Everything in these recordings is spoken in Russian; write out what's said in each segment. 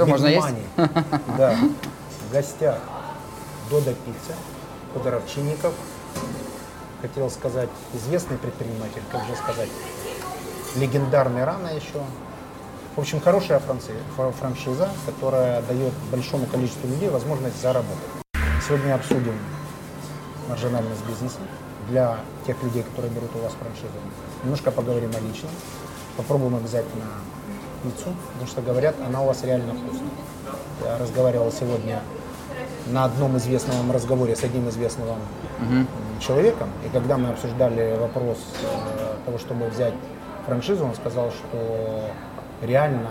Все, можно есть? Да. В гостях Дода Пицца, Федор Овчинников. Хотел сказать, известный предприниматель, как же сказать, легендарный рано еще. В общем, хорошая франшиза, которая дает большому количеству людей возможность заработать. Сегодня обсудим маржинальность бизнеса для тех людей, которые берут у вас франшизу. Немножко поговорим о личном. Попробуем обязательно пиццу, потому что говорят, она у вас реально вкусная. Я разговаривал сегодня на одном известном разговоре с одним известным вам м, человеком, и когда мы обсуждали вопрос э, того, чтобы взять франшизу, он сказал, что реально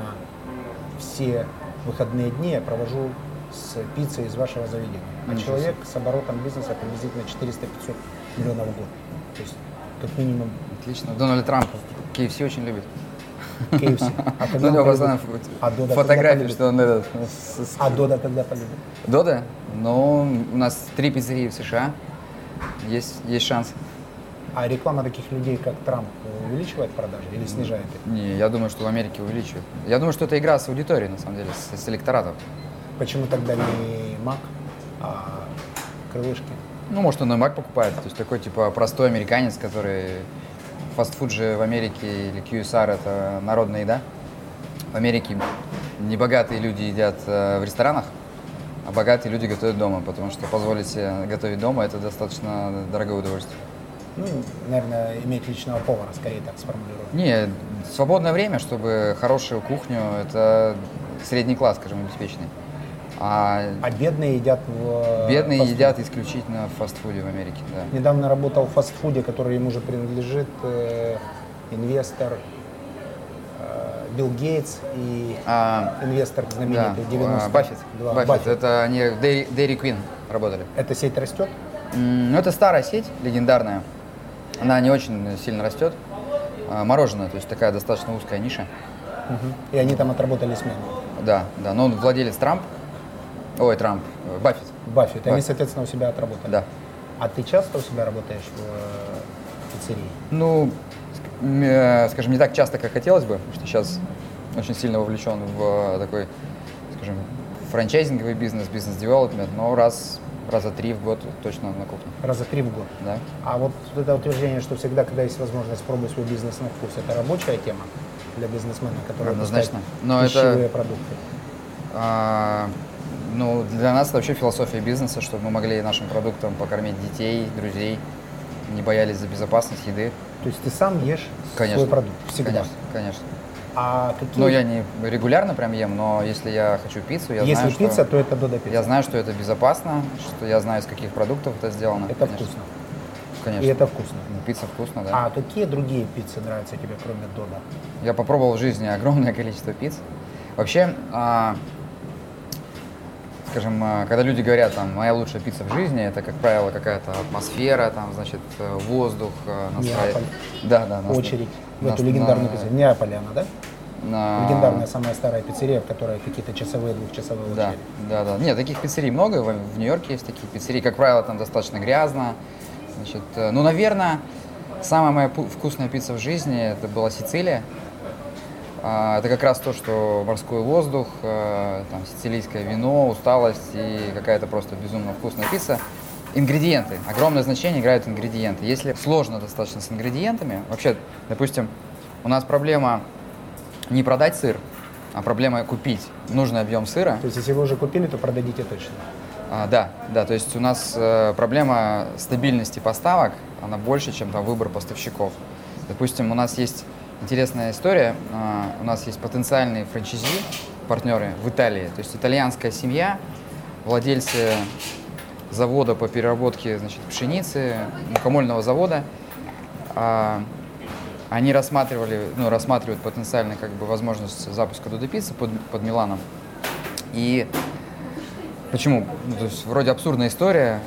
все выходные дни я провожу с пиццей из вашего заведения. А Ничего человек с оборотом бизнеса приблизительно 400-500 миллионов в год. То есть как минимум Отлично. Дональд Трамп KFC очень любит. KFC. А Ну, когда у него он постоянно полюбит? фо- А Дода фотографии, что он этот... А Дода когда полюбит? Дода? Ну, у нас три пиццерии в США. Есть, есть шанс. А реклама таких людей, как Трамп, увеличивает продажи или снижает их? Не, я думаю, что в Америке увеличивают. Я думаю, что это игра с аудиторией, на самом деле, с, с электоратом. Почему тогда не Мак, а крылышки? Ну, может, он и Мак покупает. То есть такой, типа, простой американец, который... Фастфуд же в Америке или QSR – это народная еда. В Америке небогатые люди едят э, в ресторанах, а богатые люди готовят дома, потому что позволить себе готовить дома – это достаточно дорогое удовольствие. Ну, наверное, иметь личного повара, скорее так сформулирую. Не, свободное время, чтобы хорошую кухню – это средний класс, скажем, обеспеченный. А А бедные едят в бедные фастфуде. едят исключительно в фастфуде в Америке, да. Недавно работал в фастфуде, который ему же принадлежит э, инвестор э, Билл Гейтс и А, инвестор да, знаменитый 90 а, Баффет. Баффет. Баффет. Это они в Dairy, Queen работали. Эта сеть растет? Ну, это старая сеть, легендарная. Она не очень сильно растет. А, Мороженое, то есть такая достаточно узкая ниша. Мгм. И они там отработали смену. Да, да. Но он владелец Трамп. Ой, Трамп. э, Баффет. Баффет. Они, соответственно, у себя отработали. Да. А ты часто у себя работаешь в э, пиццерии? Ну, э, скажем, не так часто, как хотелось бы, потому что сейчас очень сильно вовлечен в такой, скажем, франчайзинговый бизнес, бизнес-девелопмент, но раз, раза три в год точно на кухне, Раза три в год. да. А вот это утверждение, что всегда, когда есть возможность, пробуй свой бизнес на вкус, это рабочая тема для бизнесмена, который Однозначно. Но это- пищевые продукты. А, ну, для нас это вообще философия бизнеса, чтобы мы могли нашим продуктом покормить детей, друзей, не боялись за безопасность еды. То есть ты сам ешь Конечно. свой продукт всегда. Конечно, конечно. А какие? Ну, я не регулярно прям ем, но если я хочу пиццу, я Если знаю, пицца, что... то это Додо пицца. Я знаю, что это безопасно, что я знаю, из каких продуктов это сделано. Это конечно. вкусно. Конечно. И это вкусно. Ну, Пицца вкусно, да. А какие другие пиццы нравятся тебе, кроме Додо? Я попробовал в жизни огромное количество пиц. Вообще, а, скажем, а, когда люди говорят, там, моя лучшая пицца в жизни, это, как правило, какая-то атмосфера, там, значит, э, воздух, э, настроение. Неаполь. Да, да. нас- Очередь в нас- эту легендарную на- пиццу. В Неаполе она, да? на- Легендарная самая старая пиццерия, в которой какие-то часовые, двухчасовые Да, очереди. да, да. Нет, таких пиццерий много. В, в Нью-Йорке есть такие пиццерии. Как правило, там достаточно грязно. Значит, э, ну, наверное, самая моя вкусная пицца в жизни это была Сицилия. А, Это как раз то, что морской воздух, э, там, сицилийское вино, усталость и какая-то просто безумно вкусная пицца. Ингредиенты. Огромное значение играют ингредиенты. Если сложно достаточно с ингредиентами, вообще, допустим, у нас проблема не продать сыр, а проблема купить нужный объем сыра. То есть, если вы уже купили, то продадите точно. А, да, да, то есть у нас э, проблема стабильности поставок, она больше, чем там выбор поставщиков. Допустим, у нас есть интересная история, а, у нас есть потенциальные франчайзи, партнеры в Италии, то есть итальянская семья, владельцы завода по переработке значит, пшеницы, мукомольного завода, а, они рассматривали, ну, рассматривают потенциально как бы возможность запуска Дудо Пиццы под, под Миланом. И Почему? Ну, то есть вроде абсурдная история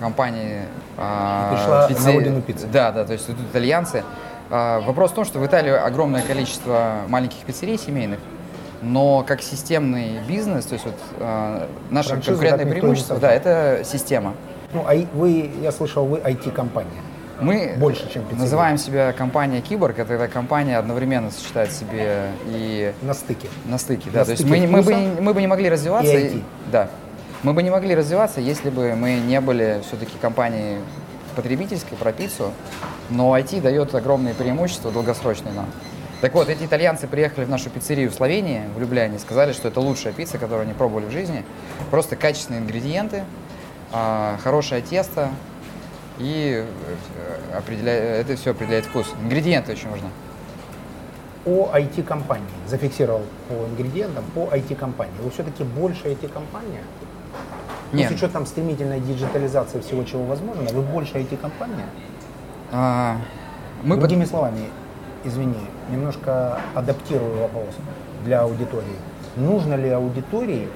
компании. а, Пришла на пицце- родину пиццы. Да, да, то есть тут итальянцы. А, вопрос в том, что в Италии огромное количество маленьких пиццерий семейных, но как системный бизнес, то есть вот а, наше Франшизу конкурентное преимущество, да, это система. Ну, а вы, я слышал, вы IT-компания. Мы Больше, чем пиццерия. называем себя компания Киборг. Это эта компания одновременно сочетает в себе и На стыке. на стыке. На Да, то есть стыке мы, не- мы, бы, мы бы не могли развиваться. и IT. да. Мы бы не могли развиваться, если бы мы не были все-таки компанией потребительской про пиццу. Но IT дает огромные преимущества долгосрочные нам. Так вот, эти итальянцы приехали в нашу пиццерию в Словении, в Любляне, сказали, что это лучшая пицца, которую они пробовали в жизни. Просто качественные ингредиенты, а, хорошее тесто и э, определя- это все определяет вкус. Ингредиенты очень важны. О IT-компании. Зафиксировал по ингредиентам, по IT-компании. Вы все-таки больше IT-компания? Нет. Ну, с учетом стремительной диджитализации всего, чего возможно, вы больше IT-компания? А, мы под- Другими словами, извини, немножко адаптирую вопрос для аудитории. Нужно ли аудитории,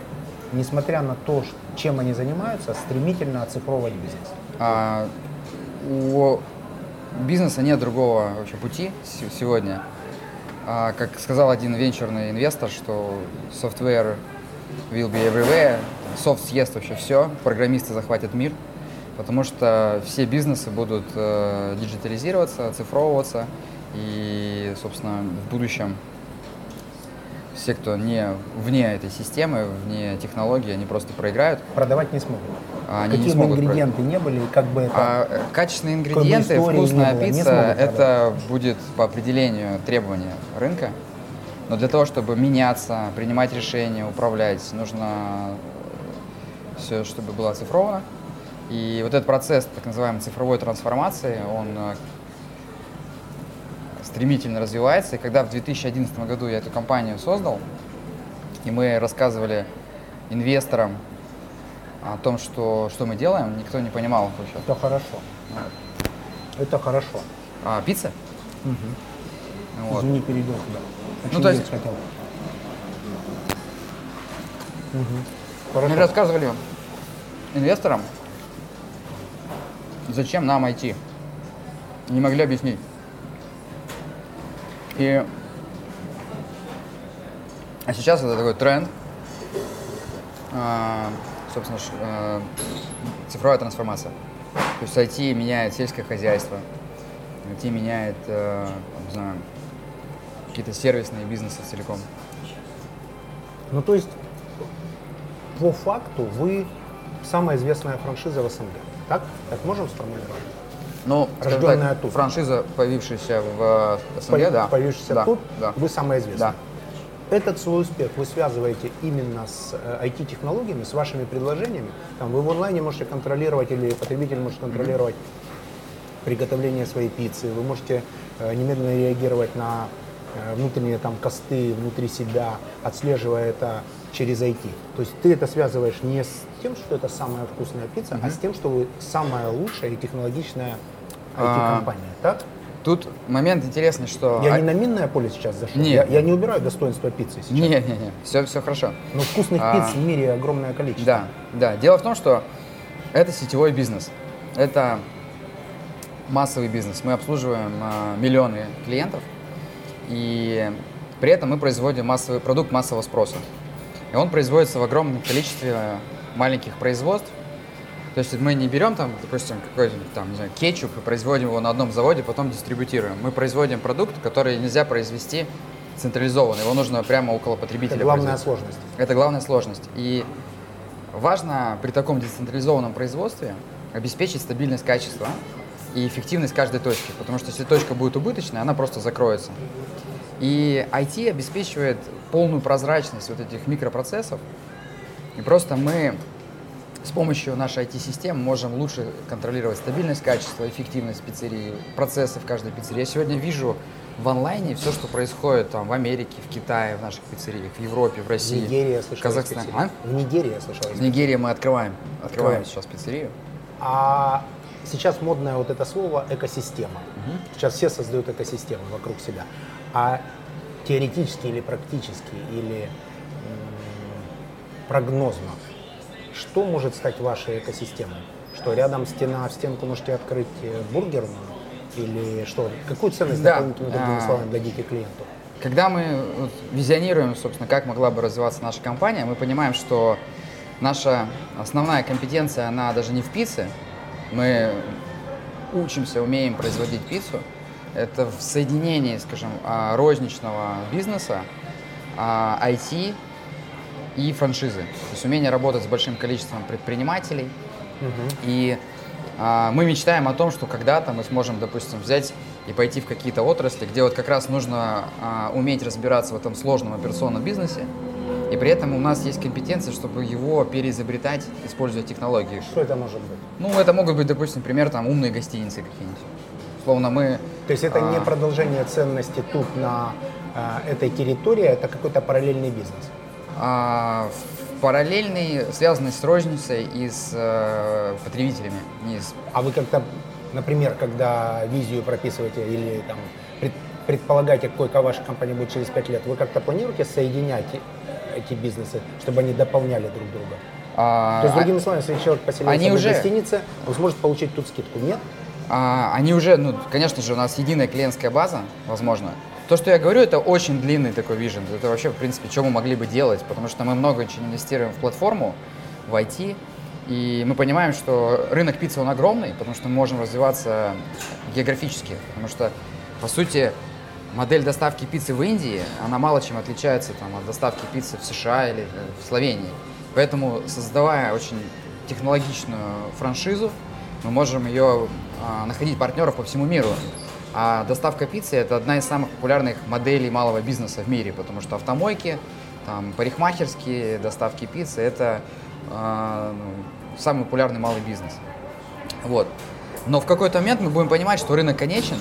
несмотря на то, чем они занимаются, стремительно оцифровывать бизнес? А, у бизнеса нет другого вообще пути се- сегодня. А, как сказал один венчурный инвестор, что software will be everywhere, софт съест вообще все, программисты захватят мир, потому что все бизнесы будут э, диджитализироваться, оцифровываться, и, собственно, в будущем все, кто не вне этой системы, вне технологий, они просто проиграют. Продавать не смогут. А они не Какие бы смогут про- ингредиенты не были, как бы это... А э, качественные бы ингредиенты, вкусная не было, не пицца, это будет по определению требования рынка. Но для того, чтобы меняться, принимать решения, управлять, нужно все, чтобы было оцифровано. И вот этот процесс так называемой цифровой трансформации, он э, стремительно развивается. И когда в 2011 году я эту компанию создал, и мы рассказывали инвесторам о том, что, что мы делаем, никто не понимал вообще. Это хорошо. Это хорошо. А, пицца? Мгм. Вот. Извини, перейдем туда. Ну, то есть- хотел. Мгм. Мы рассказывали инвесторам, зачем нам IT. Не могли объяснить. И а сейчас это такой тренд, а, собственно, ш- а, цифровая трансформация. То есть IT меняет сельское хозяйство, IT меняет, э, не знаю, какие-то сервисные бизнесы целиком. Ну, то есть, по факту, вы самая известная франшиза в СНГ. Так? Так можем сформулировать? Ну, Рожденная так, тут. франшиза, появившаяся в э, СНГ, По- да. Появившаяся да, тут, да. вы самая известная. Да. Этот свой успех вы связываете именно с э, IT-технологиями, с вашими предложениями. Там, вы в онлайне можете контролировать или потребитель может контролировать приготовление своей пиццы. Вы можете э, немедленно реагировать на э, внутренние там косты внутри себя, отслеживая это через IT. То есть ты это связываешь не с тем, что это самая вкусная пицца, а с тем, что вы самая лучшая и технологичная IT-компания. Так? Тут момент интересный, что... Я а- не на минное поле сейчас зашел. Нет. Я, я не убираю достоинства пиццы сейчас. Не, не, не, все, все хорошо. Но вкусных А. пиц в мире огромное количество. Да, да. Дело в том, что это сетевой бизнес. Это массовый бизнес. Мы обслуживаем а, миллионы клиентов, и при этом мы производим массовый продукт массового спроса. И он производится в огромном количестве маленьких производств. То есть мы не берем там, допустим, какой-то там, не знаю, кетчуп и производим его на одном заводе, потом дистрибутируем. Мы производим продукт, который нельзя произвести централизованно. Его нужно прямо около потребителя. Это главная сложность. Это главная сложность. И важно при таком децентрализованном производстве обеспечить стабильность качества и эффективность каждой точки. Потому что если точка будет убыточная, она просто закроется. И IT обеспечивает полную прозрачность вот этих микропроцессов. И просто мы с помощью нашей IT-системы можем лучше контролировать стабильность качества, эффективность пиццерии, процессы в каждой пиццерии. Я сегодня вижу в онлайне все, что происходит там в Америке, в Китае, в наших пиццериях, в Европе, в В России, Нигерии я слышал. в Казахстане. А? В Нигерии я слышал. В Нигерии мы открываем, открываем Открываем. сейчас пиццерию. А сейчас модное вот это слово экосистема. Сейчас все создают экосистемы вокруг себя. А теоретически или практически, или прогнозно, что может стать вашей экосистемой? Что рядом стена, в стенку можете открыть э, бургерную? Или что? Какую ценность Да. дополнительную, другими А. словами, дадите клиенту? Когда мы вот визионируем, собственно, как могла бы развиваться наша компания, мы понимаем, что наша основная компетенция, она даже не в пицце. Мы учимся, умеем производить пиццу, это в соединении, скажем, а, розничного бизнеса, IT а, и франшизы. То есть умение работать с большим количеством предпринимателей. Угу. И а, мы мечтаем о том, что когда-то мы сможем, допустим, взять и пойти в какие-то отрасли, где вот как раз нужно уметь разбираться в этом сложном операционном бизнесе, и при этом у нас есть компетенция, чтобы его переизобретать, используя технологии. Что это может быть? Ну, это могут быть, допустим, например, там умные гостиницы какие-нибудь. Словно мы... То есть это а... не продолжение ценности тут на а, этой территории, это какой-то параллельный бизнес? А, параллельный, связанный с розницей и с э, потребителями. Не с... А вы как-то, например, когда визию прописываете или там пред, предполагаете, какой ваша компания будет через 5 лет, вы как-то планируете соединять эти бизнесы, чтобы они дополняли друг друга? А, То есть, другими словами, если человек поселился они в уже... гостинице, он сможет получить тут скидку, нет? А, они уже, ну, конечно же, у нас единая клиентская база, возможно. То, что я говорю, это очень длинный такой вижен. Это вообще, в принципе, что мы могли бы делать, потому что мы много очень инвестируем в платформу, в IT, и мы понимаем, что рынок пиццы, он огромный, потому что мы можем развиваться географически, потому что, по сути, модель доставки пиццы в Индии, она мало чем отличается там, от доставки пиццы в США или э, в Словении. Поэтому, создавая очень технологичную франшизу, мы можем ее а, находить партнеров по всему миру. А доставка пиццы – это одна из самых популярных моделей малого бизнеса в мире, потому что автомойки, там, парикмахерские, доставки пиццы – это э, самый популярный малый бизнес. Вот. Но в какой-то момент мы будем понимать, что рынок конечен,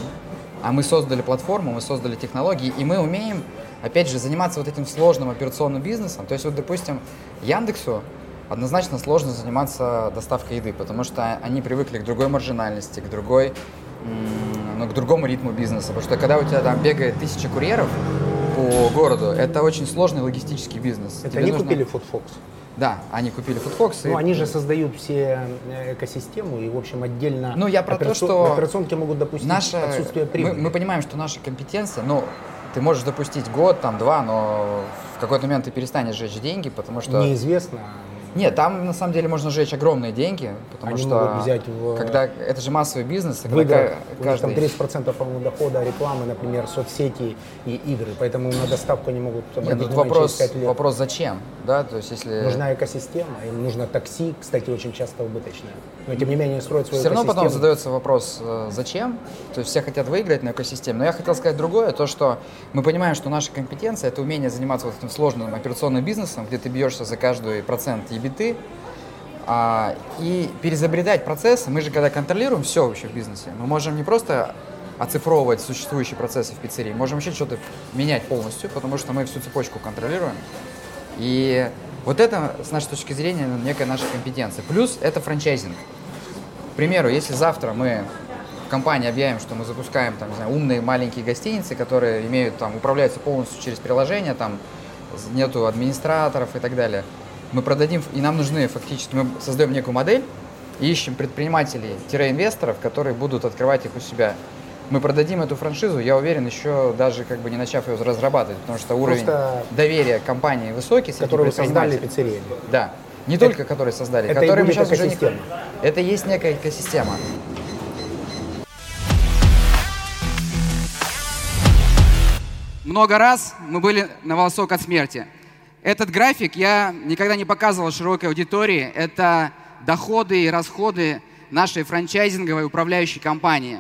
а мы создали платформу, мы создали технологии, и мы умеем, опять же, заниматься вот этим сложным операционным бизнесом. То есть, вот, допустим, Яндексу однозначно сложно заниматься доставкой еды, потому что они привыкли к другой маржинальности, к другой ну, к другому ритму бизнеса. Потому что когда у тебя там бегает тысяча курьеров по городу, это очень сложный логистический бизнес. Это Тебе они нужно... купили FoodFox? Да, они купили FoodFox. Ну, и... они же создают все э, экосистему и, в общем, отдельно ну, я про операцион... то, что операционки могут допустить наша... отсутствие прибыли. Мы, мы понимаем, что наша компетенция, ну, ты можешь допустить год, там, два, но в какой-то момент ты перестанешь жечь деньги, потому что... Неизвестно. Нет, там на самом деле можно сжечь огромные деньги, потому Они что могут взять в... когда это же массовый бизнес, выиграть, каждый... там 30% по-моему дохода рекламы, например, соцсети и игры, поэтому на доставку они могут Нет, тут вопрос, через 5 лет. вопрос зачем, да, то есть если... Нужна экосистема, им нужно такси, кстати, очень часто убыточное, но тем не менее строить свою Все равно потом задается вопрос, э, зачем, то есть все хотят выиграть на экосистеме, но я хотел сказать другое, то что мы понимаем, что наша компетенция это умение заниматься вот этим сложным операционным бизнесом, где ты бьешься за каждый процент ебиты, а, и перезабредать процессы, мы же когда контролируем все вообще в бизнесе, мы можем не просто оцифровывать существующие процессы в пиццерии, можем еще что-то менять полностью, потому что мы всю цепочку контролируем. И вот это, с нашей точки зрения, некая наша компетенция. Плюс это франчайзинг. К примеру, если завтра мы в компании объявим, что мы запускаем там, не знаю, умные маленькие гостиницы, которые имеют, там, управляются полностью через приложение, там нету администраторов и так далее – мы продадим, и нам нужны фактически, мы создаем некую модель, и ищем предпринимателей-инвесторов, которые будут открывать их у себя. Мы продадим эту франшизу, я уверен, еще даже как бы не начав ее разрабатывать, потому что уровень Просто доверия компании высокий. Которые создали пиццерии. Да. Не это, только которые создали, это которые мы сейчас уже не... Это есть некая экосистема. Много раз мы были на волосок от смерти. Этот график я никогда не показывал широкой аудитории. Это доходы и расходы нашей франчайзинговой управляющей компании.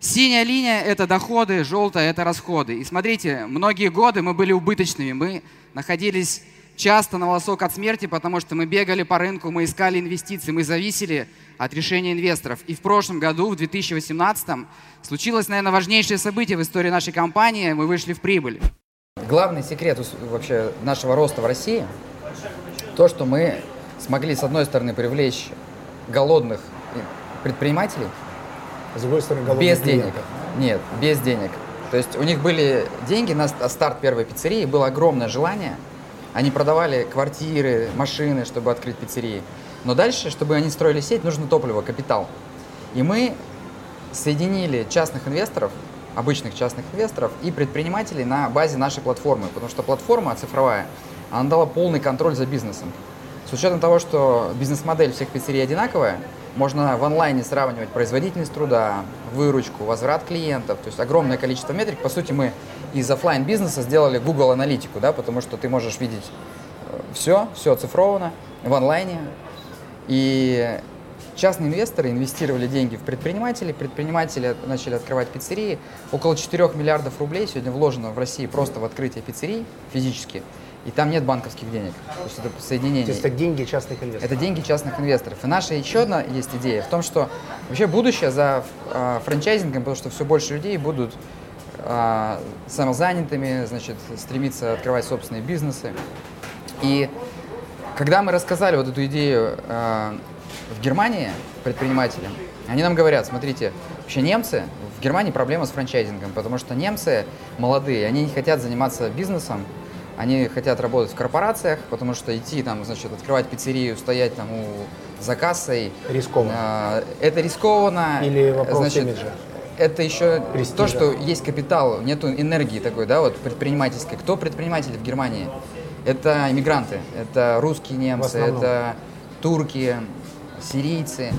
Синяя линия – это доходы, желтая – это расходы. И смотрите, многие годы мы были убыточными. Мы находились часто на волосок от смерти, потому что мы бегали по рынку, мы искали инвестиции, мы зависели от решения инвесторов. И в прошлом году, в 2018, случилось, наверное, важнейшее событие в истории нашей компании. Мы вышли в прибыль. Главный секрет вообще нашего роста в России то, что мы смогли, с одной стороны, привлечь голодных предпринимателей, с другой стороны, без денег. Нет, без денег. То есть у них были деньги на старт первой пиццерии, было огромное желание. Они продавали квартиры, машины, чтобы открыть пиццерии. Но дальше, чтобы они строили сеть, нужно топливо, капитал. И мы соединили частных инвесторов обычных частных инвесторов и предпринимателей на базе нашей платформы, потому что платформа цифровая, она дала полный контроль за бизнесом. с учетом того, что бизнес-модель всех пиццерий одинаковая, можно в онлайне сравнивать производительность труда, выручку, возврат клиентов, то есть огромное количество метрик. По сути, мы из офлайн бизнеса сделали Google аналитику, да, потому что ты можешь видеть все, все оцифровано в онлайне. И частные инвесторы инвестировали деньги в предпринимателей, предприниматели начали открывать пиццерии. Около 4 миллиардов рублей сегодня вложено в России просто в открытие пиццерий физически. И там нет банковских денег. То есть это соединение. То есть это деньги частных инвесторов. Это деньги частных инвесторов. И наша еще одна есть идея в том, что вообще будущее за э, франчайзингом, потому что все больше людей будут э, самозанятыми, значит, стремиться открывать собственные бизнесы. И когда мы рассказали вот эту идею э, в Германии предпринимателям, они нам говорят, смотрите, вообще немцы, в Германии проблема с франчайзингом, потому что немцы молодые, они не хотят заниматься бизнесом, они хотят работать в корпорациях, потому что идти там, значит, открывать пиццерию, стоять там у за кассой. Рискованно. Э, это рискованно. Или вопрос значит, имиджа. Это еще Престижа. то, что есть капитал, нету энергии такой, да, вот предпринимательской. Кто предприниматели в Германии? Это иммигранты, это русские немцы, это турки, сирийцы.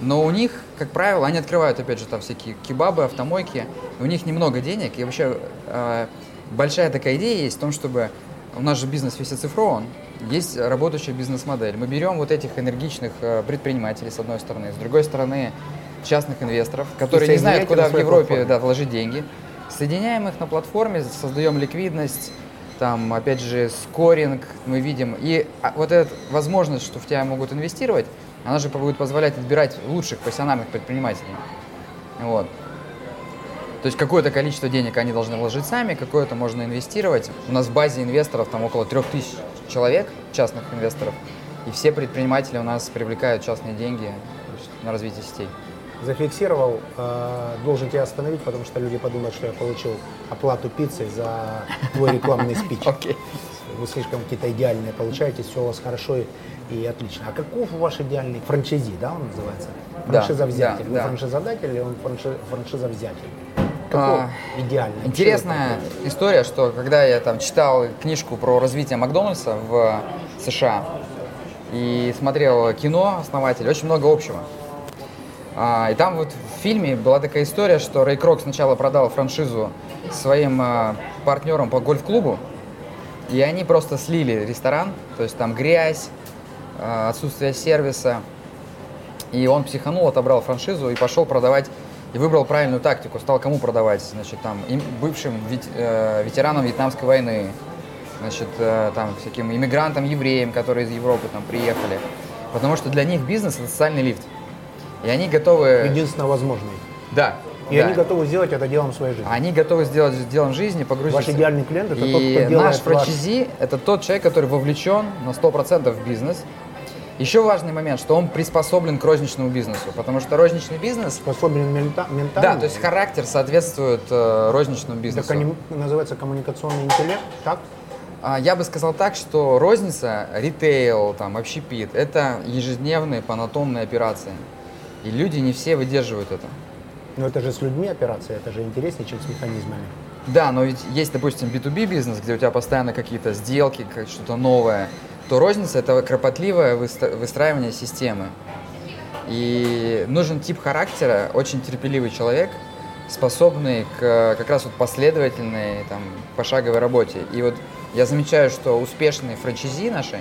Но у них, как правило, они открывают, опять же, там всякие кебабы, автомойки. У них немного денег. И вообще э, большая такая идея есть в том, чтобы... У нас же бизнес весь оцифрован. Есть работающая бизнес-модель. Мы берем вот этих энергичных э, предпринимателей, с одной стороны. С другой стороны, частных инвесторов, которые не знают, куда в Европе платформе. да, вложить деньги. Соединяем их на платформе, создаем ликвидность, там, опять же, скоринг мы видим. И а, вот эта возможность, что в тебя могут инвестировать, она же будет позволять отбирать лучших профессиональных предпринимателей. Вот. То есть какое-то количество денег они должны вложить сами, какое-то можно инвестировать. У нас в базе инвесторов там около 3000 человек, частных инвесторов. И все предприниматели у нас привлекают частные деньги на развитие сетей. Зафиксировал, э, должен тебя остановить, потому что люди подумают, что я получил оплату пиццей за твой рекламный спич. Окей. Вы слишком какие-то идеальные получаете, все у вас хорошо и, и отлично. А каков ваш идеальный франчайзи, да, он называется? Франшизовзятель. да, Вы да. франшизодатель или он франши- франшизовзятель? Какой А, идеальный? Интересная история, что когда я там читал книжку про развитие Макдональдса в США и смотрел кино «Основатель», очень много общего. А, и там вот в фильме была такая история, что Рэй Крок сначала продал франшизу своим а, партнерам по гольф-клубу, и они просто слили ресторан, то есть там грязь, а, отсутствие сервиса. И он психанул, отобрал франшизу и пошел продавать, и выбрал правильную тактику. Стал кому продавать? Значит, там, им, бывшим вет- э, ветеранам Вьетнамской войны, значит, э, там, всяким иммигрантам, евреям, которые из Европы там приехали. Потому что для них бизнес – это социальный лифт. И они готовы... Единственно возможный. Да. И да. они готовы сделать это делом своей жизни. Они готовы сделать делом жизни, погрузиться. Ваш идеальный клиент это и тот, кто делает наш франчайзи – это тот человек, который вовлечен на 100% в бизнес. Еще важный момент, что он приспособлен к розничному бизнесу, потому что розничный бизнес, способен мента- ментально. да, то есть характер соответствует э, розничному бизнесу. Это кони- называется коммуникационный интеллект, так? А, Я бы сказал так, что розница, ритейл, там, общепит – это ежедневные панатомные операции. И люди не все выдерживают это. Но это же с людьми операция, это же интереснее, чем с механизмами. Да, но ведь есть, допустим, B2B бизнес, где у тебя постоянно какие-то сделки, что-то новое, то розница это кропотливое выстраивание системы. И нужен тип характера, очень терпеливый человек, способный к как раз вот последовательной там, пошаговой работе. И вот я замечаю, что успешные франчайзи наши,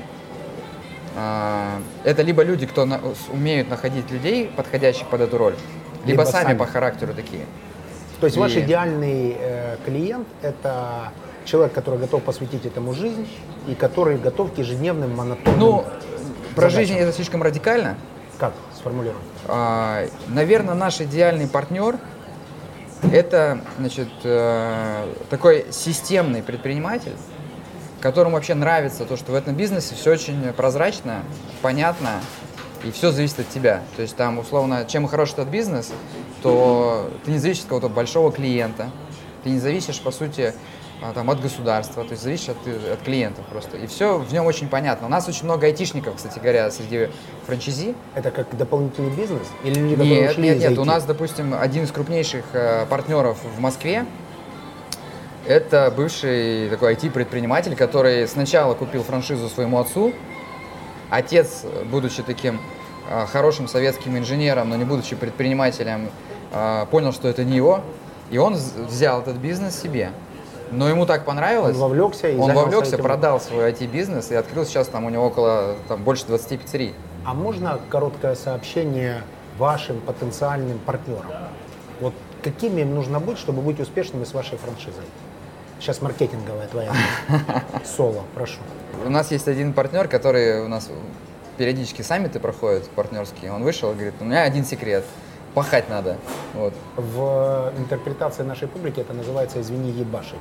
а, это либо люди, кто на- умеют находить людей, подходящих под эту роль, либо, Либо сами, сами. по характеру такие. То есть ваш И- идеальный э, клиент это человек, который готов посвятить этому жизнь и который готов к ежедневным монотонным. Ну, про задачам. жизнь это слишком радикально. Как сформулировать? А, Наверное, наш идеальный партнер это, значит, э, такой системный предприниматель, которому вообще нравится то, что в этом бизнесе все очень прозрачно, понятно, и все зависит от тебя. То есть там, условно, чем хорош этот бизнес, то ты не зависишь от какого-то большого клиента, ты не зависишь, по сути, а, там, от государства, то есть зависишь от, от клиентов просто. И все в нем очень понятно. У нас очень много айтишников, кстати говоря, среди франчайзи, Это как дополнительный бизнес? Или люди, которые нет, нет, нет. У нас, допустим, один из крупнейших э, партнеров в Москве это бывший такой IT-предприниматель, который сначала купил франшизу своему отцу, отец, будучи таким а, хорошим советским инженером, но не будучи предпринимателем, а, понял, что это не его, и он взял этот бизнес себе. Но ему так понравилось. Он вовлекся и Он вовлекся, этим. продал свой IT-бизнес и открыл сейчас там у него около там, больше 20 пиццерий. А можно короткое сообщение вашим потенциальным партнерам? Вот какими им нужно быть, чтобы быть успешными с вашей франшизой? Сейчас маркетинговая твоя. Соло, прошу. У нас есть один партнер, который у нас периодически саммиты проходят партнерские. Он вышел и говорит, у меня один секрет. Пахать надо. Вот. В интерпретации нашей публики это называется «извини, ебашить».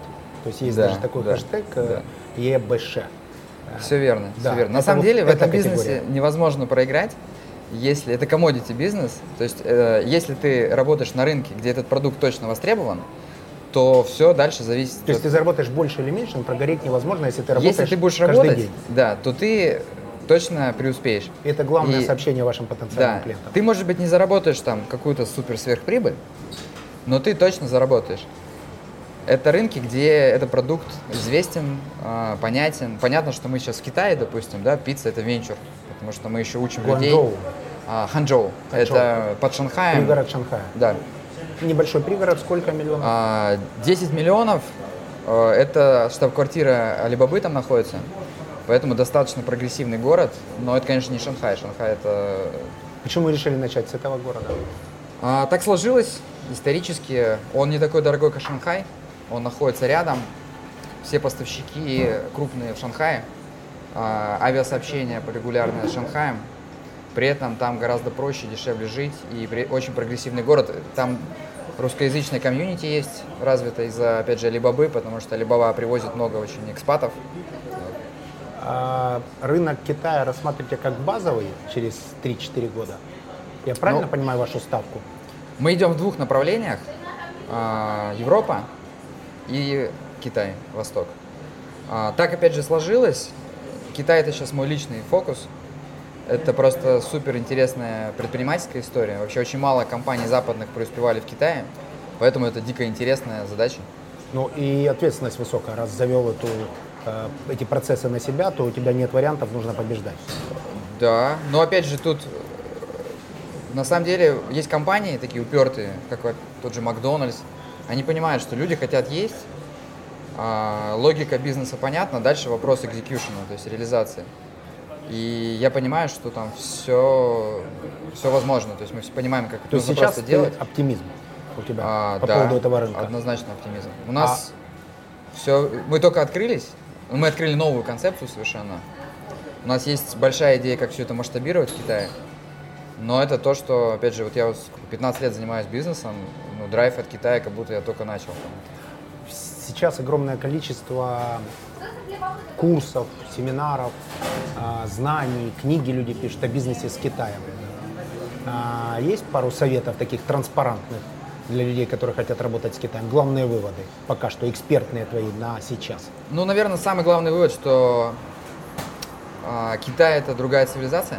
То есть есть Да, даже такой да, хэштег э, «ебш». Все верно, Да, все верно. На самом вот деле в этом бизнесе невозможно проиграть, если это commodity бизнес. То есть э, если ты работаешь на рынке, где этот продукт точно востребован, то все дальше зависит. То есть от- ты заработаешь больше или меньше, но прогореть невозможно, если ты работаешь если ты будешь каждый работать, день. да, то ты точно преуспеешь. Это главное И- сообщение вашим потенциальным Да, клиентам. ты, может быть, не заработаешь там какую-то супер сверхприбыль, но ты точно заработаешь. Это рынки, где этот продукт известен, а, понятен. Понятно, что мы сейчас в Китае, допустим, да, пицца это венчур, потому что мы еще учим людей. Гуанчжоу, А, Ханчжоу, Ханчжоу. это под Шанхаем. пригород Шанхая. Да. Небольшой пригород, сколько миллионов? А, 10 миллионов, э, это штаб-квартира Алибабы там находится, поэтому достаточно прогрессивный город, но это, конечно, не Шанхай. Шанхай это Почему вы решили начать с этого города? А, так сложилось исторически. Он не такой дорогой, как Шанхай. Он находится рядом. Все поставщики крупные в Шанхае. А, авиасообщение регулярное с Шанхаем. При этом там гораздо проще, дешевле жить. И при- очень прогрессивный город. Там русскоязычная комьюнити есть развита из-за, опять же, Алибабы, потому что Алибаба привозит много очень экспатов. А, рынок Китая рассматриваете как базовый через 3-4 года? Я правильно Ну, понимаю вашу ставку? Мы идем в двух направлениях. А, Европа и Китай, Восток. А, Так опять же сложилось. Китай это сейчас мой личный фокус. Это просто супер интересная предпринимательская история. Вообще очень мало компаний западных преуспевали в Китае, поэтому это дико интересная задача. Ну и ответственность высокая. Раз завел эту, э, эти процессы на себя, то у тебя нет вариантов, нужно побеждать. Да, но опять же тут на самом деле есть компании такие упертые, как вот тот же Макдональдс. Они понимают, что люди хотят есть, а, логика бизнеса понятна, дальше вопрос экзекьюшена, то есть реализации. И я понимаю, что там все, все возможно, то есть мы все понимаем, как это То нужно сейчас просто делать. оптимизм у тебя А, по да, поводу этого рынка. Однозначно оптимизм. У нас все, мы только открылись, мы открыли новую концепцию совершенно. У нас есть большая идея, как все это масштабировать в Китае. Но это то, что, опять же, вот я вот сколько, 15 лет занимаюсь бизнесом, ну, драйв от Китая, как будто я только начал. Сейчас огромное количество курсов, семинаров, а, знаний, книги люди пишут о бизнесе с Китаем. А, Есть пару советов таких транспарантных для людей, которые хотят работать с Китаем? Главные выводы, пока что экспертные твои на сейчас. Ну, наверное, самый главный вывод, что а, Китай это другая цивилизация.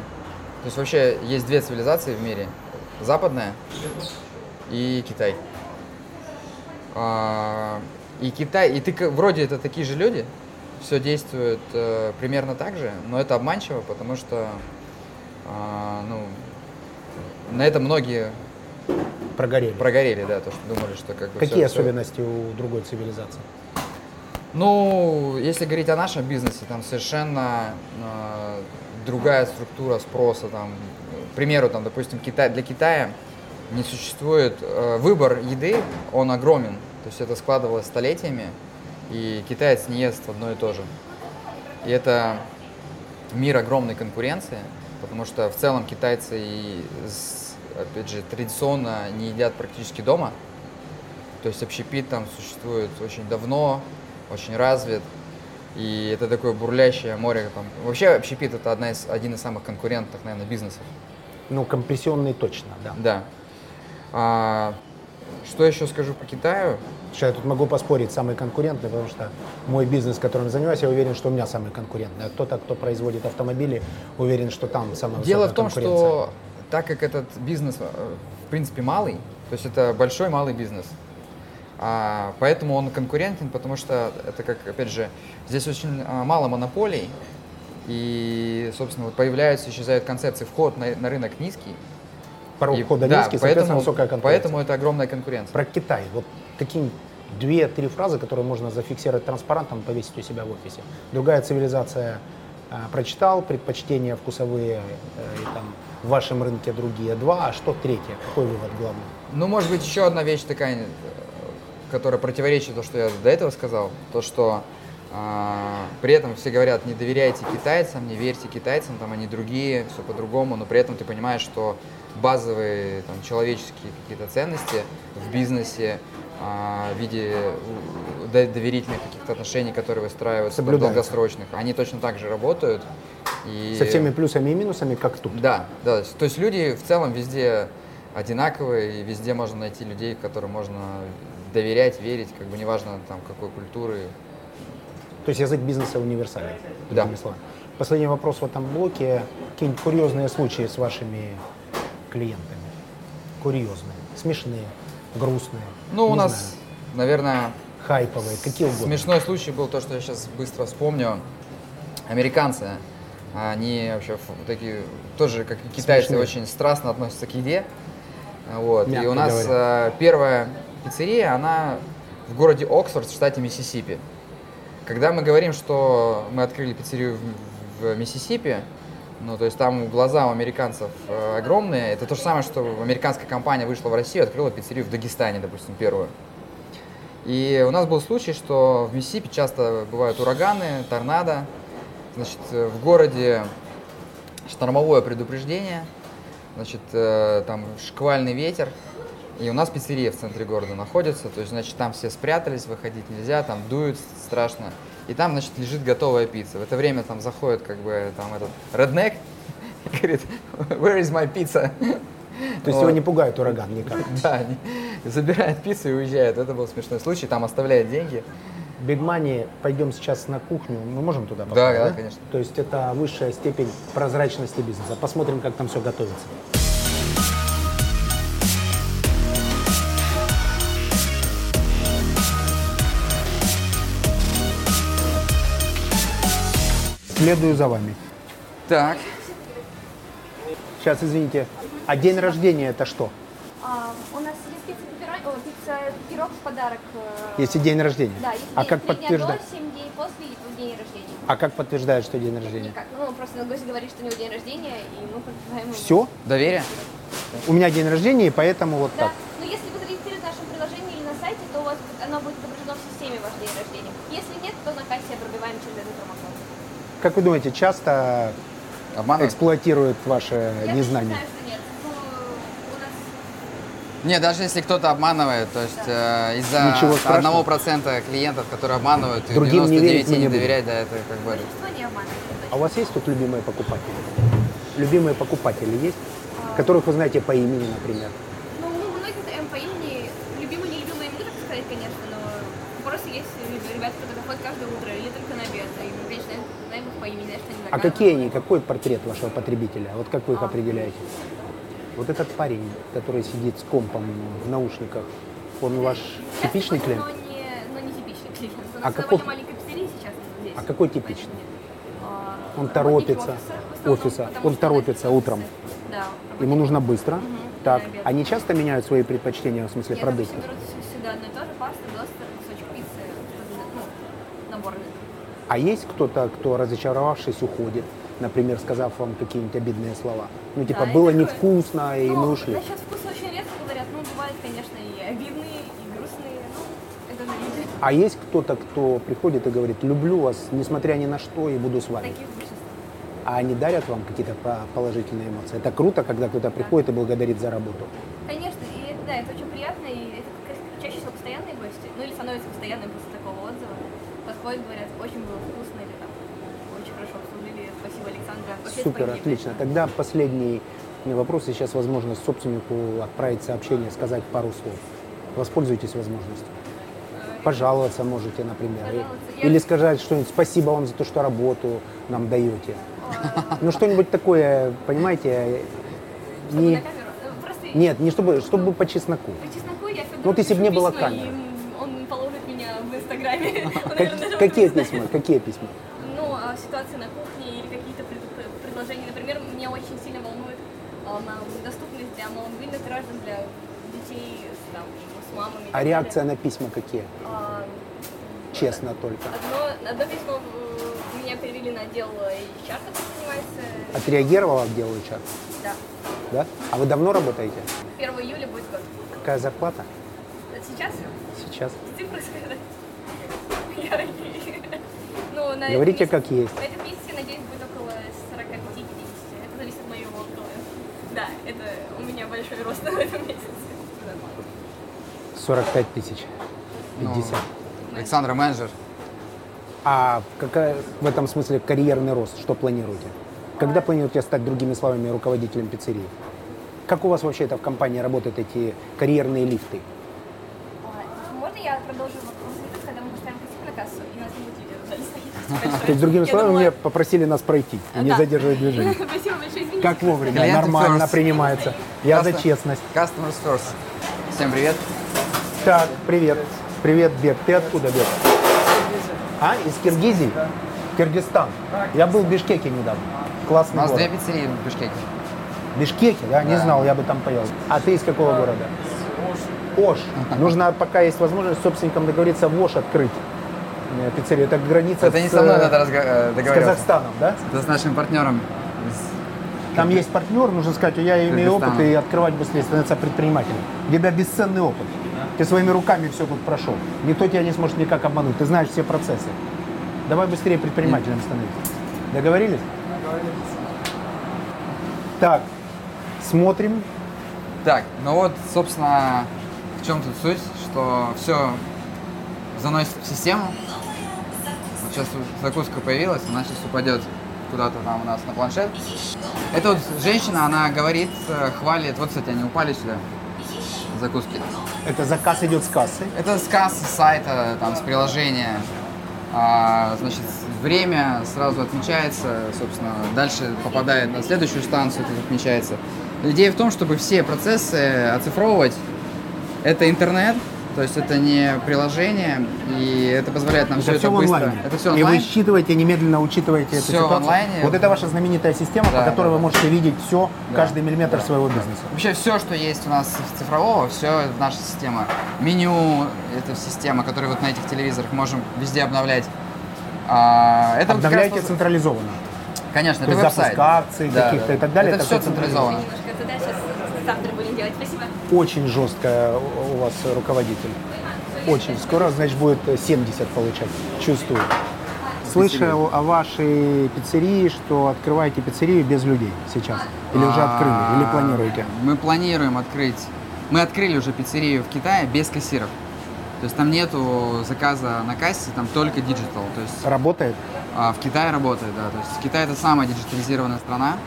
То есть вообще есть две цивилизации в мире: западная и Китай. И Китай, и ты вроде это такие же люди, все действует э, примерно так же, но это обманчиво, потому что а, ну, на это многие Прогорели. прогорели, да, то, что думали, что как бы Какие всё- особенности у другой цивилизации? Ну, если говорить о нашем бизнесе, там совершенно э, другая структура спроса. Там, к примеру, там, допустим, Китай, для Китая не существует э, выбор еды, он огромен. То есть это складывалось столетиями, и китаец не ест одно и то же. И это мир огромной конкуренции, потому что в целом китайцы, и, опять же, традиционно не едят практически дома. То есть общепит там существует очень давно, очень развит. И это такое бурлящее море. Там. Вообще общепит это одна из, один из самых конкурентных, наверное, бизнесов. Ну, компрессионный точно, да. Да. А, что еще скажу по Китаю? Сейчас я тут могу поспорить, самый конкурентный, потому что мой бизнес, которым я занимаюсь, я уверен, что у меня самый конкурентный. А кто-то, кто производит автомобили, уверен, что там самая Дело в том, что так как этот бизнес, э, в принципе, малый, то есть это большой малый бизнес, а, поэтому он конкурентен, потому что это как, опять же, здесь очень а, мало монополий, И, собственно, вот появляются, исчезают концепции. Вход на, на рынок низкий. Порог И- входа да, низкий, поэтому, высокая конкуренция. поэтому это огромная конкуренция. Про Китай. Вот какие две-три фразы, которые можно зафиксировать транспарантом, повесить у себя в офисе. Другая цивилизация а, прочитал, предпочтения вкусовые э, и там в вашем рынке другие два, а что третье? Какой вывод главный? Ну, может быть, еще одна вещь такая, э, которая противоречит то, что я до этого сказал, то, что а, при этом все говорят, не доверяйте китайцам, не верьте китайцам, там они другие, все по-другому, но при этом ты понимаешь, что базовые там, человеческие какие-то ценности в бизнесе, в виде доверительных каких-то отношений, которые выстраиваются там, долгосрочных, они точно так же работают. И... Со всеми плюсами и минусами, как тут. Да, да. то есть- люди в целом везде одинаковые, и везде можно найти людей, которым можно доверять, верить, как бы неважно там какой культуры. То есть язык бизнеса универсален. Да. Последний вопрос в этом блоке. Какие-нибудь курьезные случаи с вашими клиентами? Курьезные, смешные, грустные. Ну, у не нас, знаю, наверное, хайповые, какие угодно. смешной случай был то, что я сейчас быстро вспомню. Американцы, они вообще такие, тоже как и китайцы, Смешные. очень страстно относятся к еде. Вот. И Мягко у нас э, первая пиццерия, она в городе Оксфорд, в штате Миссисипи. Когда мы говорим, что мы открыли пиццерию в, в Миссисипи, ну, то есть там глаза у американцев э, огромные, это то же самое, что американская компания вышла в Россию открыла пиццерию в Дагестане, допустим, первую. И у нас был случай, что в Миссисипи часто бывают ураганы, торнадо. Значит, э, в городе штормовое предупреждение, значит, э, там шквальный ветер, и у нас пиццерия в центре города находится, то есть, значит, там все спрятались, выходить нельзя, там дует страшно, и там, значит, лежит готовая пицца. В это время там заходит, как бы, там этот redneck, и говорит, where is my pizza? То есть его не пугает ураган никак. Да, забирает пиццу и уезжает. Это был смешной случай, там оставляет деньги. Big Money, пойдем сейчас на кухню. Мы можем туда попасть? Да, да, конечно. То есть это высшая степень прозрачности бизнеса. Посмотрим, как там все готовится. Следую за вами. Так, Сейчас, извините. А день рождения это что? А, у нас есть пицца пирог в подарок. э, Если день рождения. Да, есть а день- как подтверждать? до, 7 дней после и твой день рождения. А как подтверждает, что день рождения? Никак. Ну, просто гость говорит, что у него день рождения, и мы подтверждаем. Все? доверие? У меня день рождения, и поэтому вот Да. так. Но если вы зарегистрируете в нашем приложении или на сайте, то у вас будет- оно будет отображено в системе ваш день рождения. Если нет, то на кассе пробиваем через этот промокод. Как вы думаете, часто Обманывают? эксплуатируют ваше Я незнание? считаю, что нет. Ну, нас Не, даже если кто-то обманывает, то есть э, из-за одного процента клиентов, которые обманывают, Другим не 99 верить мы не не будем. доверять, да, это как бы... не. А у вас есть тут любимые покупатели? Любимые покупатели есть? Которых вы знаете по имени, например. Ну, мы многих знаем по имени, любимые, нелюбимые, не так сказать, конечно, но просто есть ребята, которые заходят каждое утро или только на обед, и мы, их по имени, что они А какие они, какой портрет вашего потребителя? Вот как вы их А. определяете? Вот этот парень, который сидит с компом в наушниках, он ваш типичный Я клиент? Но не, но не типичный клиент. У А нас каков- довольно маленькая пиццерия сейчас здесь. А какой типичный? А, Он торопится, офиса, офиса, он торопится утром. Да. Ему нужно быстро. Мгм, Так, они часто меняют свои предпочтения, в смысле Нет, продуктов? обычно берут всё- всегда одно и то же, паста, бластер, кусочек пиццы, ну, наборный. А есть кто-то, кто, разочаровавшись, уходит, например, сказав вам какие-нибудь обидные слова? Ну, типа, Да, и было такое. невкусно, и Ну, мы ушли. Насчет вкуса очень редко говорят. Ну, бывает, конечно, и обидные, и грустные. Ну, это люди. А есть кто-то, кто приходит и говорит, люблю вас, несмотря ни на что, и буду с вами. Таких большинство. А они дарят вам какие-то по- положительные эмоции? Это круто, когда кто-то приходит и благодарит за работу. Конечно, и это, да, это очень приятно, и это как раз чаще всего постоянные гости, ну или становятся постоянным после такого отзыва. Подходят, говорят, очень было вкусно, или там, очень хорошо обслужили, спасибо, Александра. Вообще Супер, отлично. Тогда последний вопрос. Сейчас возможность собственнику отправить сообщение, сказать пару слов. Воспользуйтесь возможностью. Пожаловаться можете, например. И-. Я- Или сказать что-нибудь «спасибо вам за то, что работу нам даете». Ну, что-нибудь такое, понимаете, не... Просто Нет, не чтобы, чтобы по чесноку. по чесноку я Ну, вот если б не было камеры. и, он положит меня в Инстаграме. Какие письма? Какие письма? Ну, а ситуация на кухне или доступность для маломобильных граждан, для детей с, там, с мамами. и А реакция на письма какие? А, Честно только. Одно, одно письмо меня перевели на отдел HR, который занимается. Отреагировала отдел HR? Да. Да? А вы давно работаете? 1 июля будет год. Какая зарплата? Сейчас? Сейчас. Цифры сказать? Ну, на Говорите, этом месяце- как есть. На этом месяце, надеюсь, будет около 45-50. Это зависит от моего края. Да, это у меня большой рост на этом месяце. 45 тысяч. Ну, 50. Александра менеджер. А какая в этом смысле карьерный рост? Что планируете? Когда планируете стать, другими словами, руководителем пиццерии? Как у вас вообще это в компании работают эти карьерные лифты? А, Можно я продолжу вопрос, когда мы поставим кассету на кассу, и у нас не стоит? То есть, другими словами, меня попросили нас пройти, и не Да. задерживать движение. Спасибо большое, извините. Как вовремя, нормально принимается. Я за честность. Customers first. Всем привет. Так, привет. Привет, Бек. Ты откуда, Бек? А, из Киргизии? Киргизстан. Я был в Бишкеке недавно. У Классный нас город. две пиццерии в Бишкеке. Бишкеке, да? Не Да. знал, я бы там поел. А ты из какого города? Ош. Нужно, пока есть возможность, с собственником договориться в Ош открыть э, пиццерию. Это граница Это не с, со мной э, надо разго- э, с. Казахстаном, да? Это с нашим партнером. Там есть партнер, нужно сказать, я имею опыт и открывать быстрее, становиться предпринимателем. У тебя бесценный опыт. Ты своими руками все тут прошел. Никто тебя не сможет никак обмануть. Ты знаешь все процессы. Давай быстрее предпринимателем становиться. Договорились? Так, смотрим. Так, ну вот, собственно, в чем тут суть, что все заносит в систему. Вот сейчас закуска появилась, она сейчас упадет куда-то там у нас на планшет. Это вот женщина, она говорит, э, хвалит. Вот, кстати, они упали сюда, закуски. Это заказ идет с кассы. Это с кассы с сайта, там, с приложения. А, значит, время сразу отмечается, собственно, дальше попадает на следующую станцию, это отмечается. Идея в том, чтобы все процессы оцифровывать. Это интернет, то есть это не приложение, и это позволяет нам все это это, все в быстро. Это все И вы онлайн. считываете, немедленно учитываете эту Всё ситуацию. онлайне. Вот это ваша знаменитая система, Да, по которой да, вы да. можете видеть все, Да. каждый миллиметр Да. своего бизнеса. Вообще все, что есть у нас цифрового, все наша система. Меню, это система, которую вот на этих телевизорах можем везде обновлять. А, это раз Обновляете вот- централизованно. Конечно, То это есть веб-сайт. запуск акций каких-то и так далее, Это, это все централизовано. Немножко туда сейчас. Спасибо. Очень жесткая у вас руководитель. Очень. Скоро, значит, будет 70 получать. Чувствую. Слышал о вашей пиццерии, что открываете пиццерию без людей сейчас. Или уже А, открыли, или планируете. Мы планируем открыть. Мы открыли уже пиццерию в Китае без кассиров. То есть там нету заказа на кассе, там только digital. То есть Работает а, в Китае работает, да. То есть Китай это самая диджитализированная страна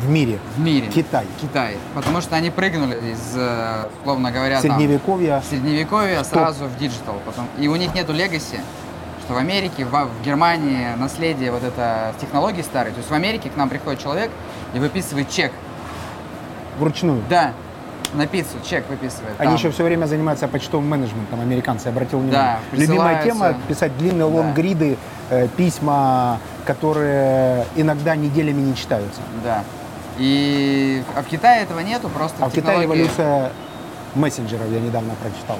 в мире. в мире. Китай. Китай. Потому что они прыгнули из, э, условно говоря, там, Средневековья. средневековья сразу в digital. Потом, и у них нету legacy, что в Америке, в, в Германии наследие вот это технологии старые. То есть в Америке к нам приходит человек и выписывает чек. Вручную. Да, на пиццу чек выписывает. Они там. еще все время занимаются почтовым менеджментом, американцы, обратил внимание. Да, Любимая тема писать длинные лонгриды, э, письма, которые иногда неделями не читаются. Да. И а в Китае этого нету, просто А в Китае технологии- эволюция мессенджеров, я недавно прочитал.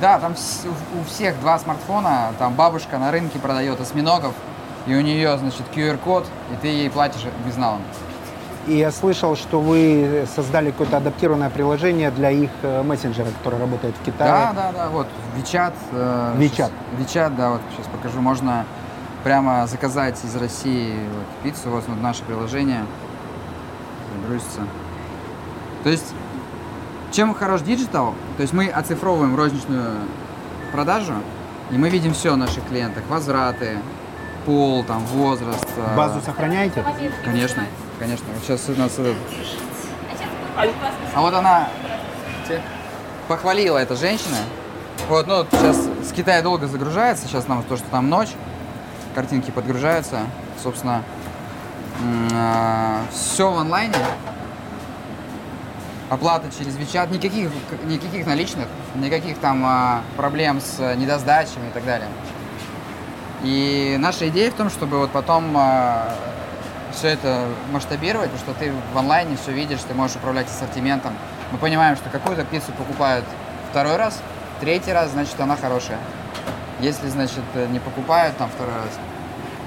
Да, там у всех два смартфона, там бабушка на рынке продает осьминогов, и у нее, значит, QR-код, и ты ей платишь безналом. И я слышал, что вы создали какое-то адаптированное приложение для их э, мессенджера, который работает в Китае. Да, да, да, вот WeChat. WeChat. щас- WeChat, да, вот сейчас покажу. Можно прямо заказать из России вот, пиццу. Вот, вот наше приложение. Грузится. То есть, чем хорош digital? То есть мы оцифровываем розничную продажу, и мы видим все о наших клиентах. Возвраты, пол, там, возраст. э, Базу сохраняете? Конечно, конечно. Вот сейчас у нас А а вот она похвалила эта женщина. Вот, ну, сейчас с Китая долго загружается, сейчас нам то, что там ночь, картинки подгружаются, собственно, все в онлайне. Оплата через WeChat, никаких, никаких наличных, никаких там а, проблем с недосдачами и так далее. И наша идея в том, чтобы вот потом а, все это масштабировать, потому что ты в онлайне все видишь, ты можешь управлять ассортиментом. Мы понимаем, что какую-то пиццу покупают второй раз, третий раз, значит, она хорошая. Если, значит, не покупают там второй раз,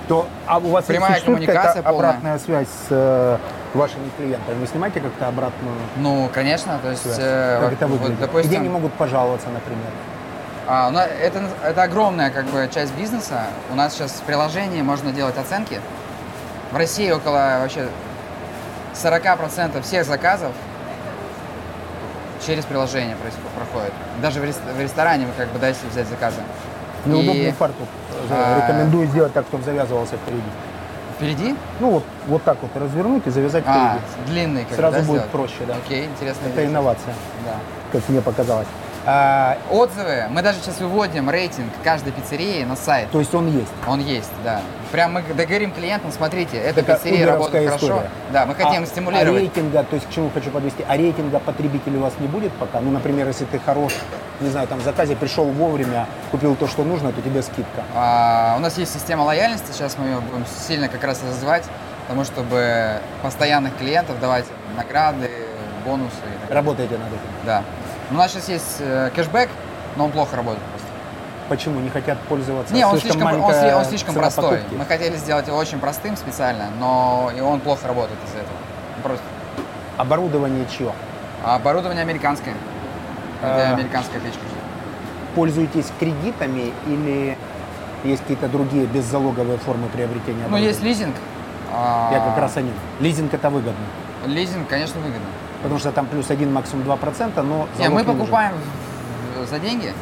То, а у вас Прямая коммуникация полная. обратная связь с э, вашими клиентами? Вы снимаете как-то обратную ну, конечно, то есть, связь? э, как вот- это вот, выглядит? допустим, Где они могут пожаловаться, например? А, у нас- это, это огромная как бы, часть бизнеса. У нас сейчас в приложении можно делать оценки. В России около вообще 40% всех заказов через приложение происход- проходит. Даже в, рес- в ресторане вы как бы дайте взять заказы. Неудобный И, фартук. а, Рекомендую сделать так, чтобы завязывался впереди. Впереди? Ну вот, вот так вот развернуть и завязать А, впереди. длинный как Сразу да, будет сделать? проще, да. Окей, интересно. Это инновация, Да. как мне показалось. А, Отзывы. Мы даже сейчас выводим рейтинг каждой пиццерии на сайт. то есть он есть. Он есть, да. Прям мы договорим клиентам, смотрите, эта Это пиццерия работает уберовская хорошо. история. Да, мы хотим а, стимулировать. А рейтинга, то есть к чему хочу подвести, а рейтинга потребителей у вас не будет пока? Ну, например, если ты хорош, не знаю, там в заказе пришел вовремя, купил то, что нужно, то тебе скидка. А, у нас есть система лояльности, сейчас мы ее будем сильно как раз развивать, потому чтобы постоянных клиентов давать награды, бонусы. Работаете над этим. Да. У нас сейчас есть э, кэшбэк, но он плохо работает просто. Почему не хотят пользоваться? Не, он слишком, он, он слишком простой. покупки? Мы хотели сделать его очень простым специально, но и он плохо работает из-за этого. Ну, Просто. Оборудование чье? А оборудование американское. Это А. американская печка. Пользуетесь кредитами или есть какие-то другие беззалоговые формы приобретения? Ну, есть лизинг. а, Я как раз о нем. Лизинг это выгодно. Лизинг, конечно, выгодно. Потому что там плюс один, максимум 2%, но Не, залог мы не нужен. покупаем в- за деньги,